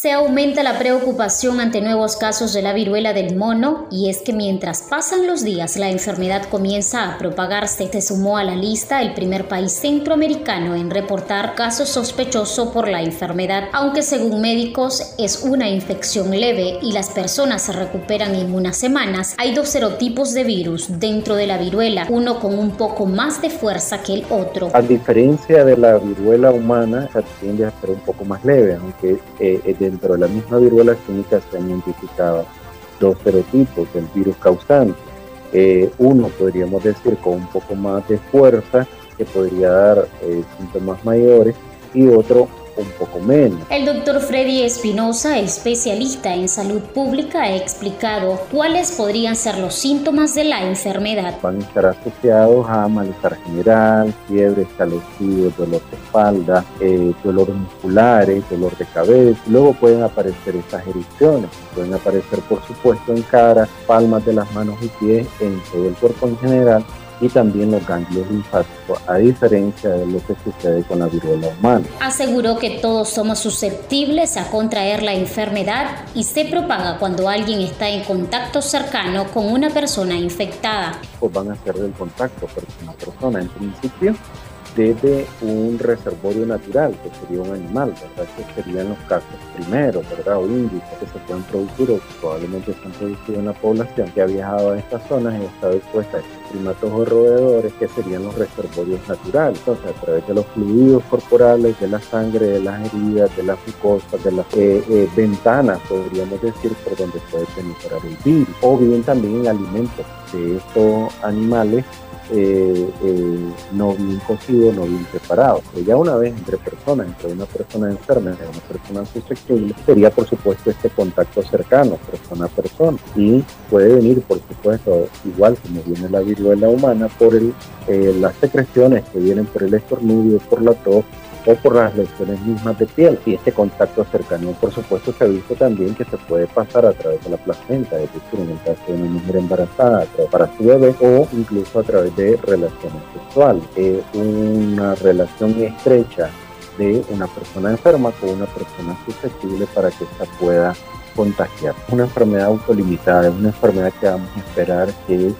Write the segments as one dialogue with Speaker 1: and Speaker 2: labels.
Speaker 1: Se aumenta la preocupación ante nuevos casos de la viruela del mono y es que mientras pasan los días la enfermedad comienza a propagarse. Se sumó a la lista el primer país centroamericano en reportar casos sospechosos por la enfermedad, aunque según médicos es una infección leve y las personas se recuperan en unas semanas. Hay dos serotipos de virus dentro de la viruela, uno con un poco más de fuerza que el otro.
Speaker 2: A diferencia de la viruela humana, se tiende a ser un poco más leve, aunque eh, dentro de la misma viruela clínica se han identificado dos serotipos del virus causante. Eh, uno podríamos decir con un poco más de fuerza que podría dar eh, síntomas mayores y otro un poco menos.
Speaker 1: El doctor Freddy Espinosa, especialista en salud pública, ha explicado cuáles podrían ser los síntomas de la enfermedad.
Speaker 2: Van a estar asociados a malestar general, fiebre, escalofríos, dolor de espalda, eh, dolor musculares, dolor de cabeza. Luego pueden aparecer estas erupciones. Pueden aparecer, por supuesto, en cara, palmas de las manos y pies, en todo el cuerpo en general y también los ganglios linfáticos, a diferencia de lo que sucede con la viruela humana.
Speaker 1: Aseguró que todos somos susceptibles a contraer la enfermedad y se propaga cuando alguien está en contacto cercano con una persona infectada.
Speaker 2: Pues van a ser del contacto persona a persona en principio desde un reservorio natural, que sería un animal, ¿verdad? Que serían los casos primeros, ¿verdad? O índices que se pueden producir o probablemente se han producido en la población que ha viajado a estas zonas y ha estado expuesta a estos primatos o roedores, que serían los reservorios naturales. Entonces, a través de los fluidos corporales, de la sangre, de las heridas, de las mucosas, de las eh, eh, ventanas, podríamos decir, por donde puede penetrar el virus. O bien también en alimentos de estos animales eh, eh, no bien cocido, no bien preparado. Pero ya una vez entre personas, entre una persona enferma y una persona susceptible, sería por supuesto este contacto cercano, persona a persona. Y puede venir, por supuesto, igual como viene la viruela humana, por el, eh, las secreciones que vienen por el estornudo, por la tos, o por las lesiones mismas de piel. Y este contacto cercano, por supuesto, se ha visto también que se puede pasar a través de la placenta, es decir, en el caso de una mujer embarazada para su bebé o incluso a través de relaciones sexuales. Es una relación estrecha de una persona enferma con una persona susceptible para que ésta pueda contagiar. Una enfermedad autolimitada es una enfermedad que vamos a esperar que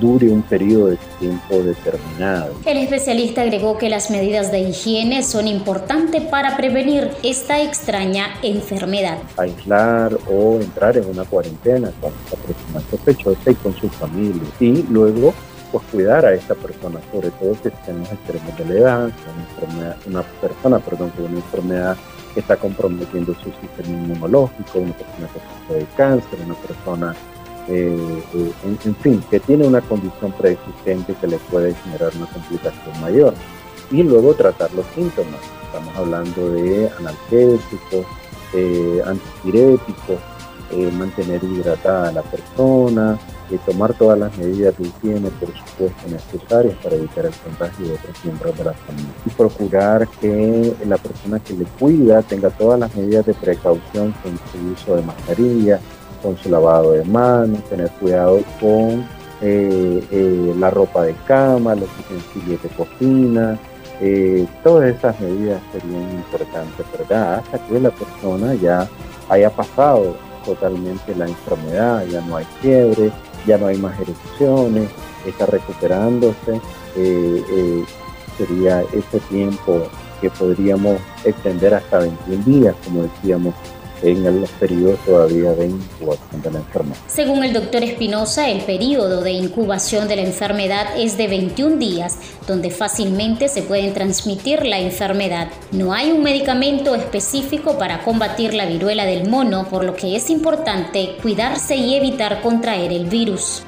Speaker 2: dure un periodo de tiempo determinado.
Speaker 1: El especialista agregó que las medidas de higiene son importantes para prevenir esta extraña enfermedad.
Speaker 2: Aislar o entrar en una cuarentena con esta persona sospechosa y con su familia. Y luego pues cuidar a esta persona, sobre todo si los extremos de la edad, una, una persona perdón, con una enfermedad que está comprometiendo su sistema inmunológico, una persona que sufre de cáncer, una persona eh, eh, en, fin, que tiene una condición preexistente que le puede generar una complicación mayor. Y luego tratar los síntomas. Estamos hablando de analgésicos, eh, eh, mantener hidratada a la persona, tomar todas las medidas de higiene, por supuesto, necesarias para evitar el contagio de otros miembros de la familia. Y procurar que la persona que le cuida tenga todas las medidas de precaución con su uso de mascarilla, con su lavado de manos, tener cuidado con eh, eh, la ropa de cama, los utensilios de cocina, eh, todas esas medidas serían importantes, ¿verdad? Hasta que la persona ya haya pasado totalmente la enfermedad, ya no hay fiebre, ya no hay más erupciones, está recuperándose, sería ese tiempo que podríamos extender hasta 21 días, como decíamos en los periodos todavía de incubación de la enfermedad.
Speaker 1: Según el doctor Espinosa, el periodo de incubación de la enfermedad es de 21 días, donde fácilmente se puede transmitir la enfermedad. No hay un medicamento específico para combatir la viruela del mono, por lo que es importante cuidarse y evitar contraer el virus.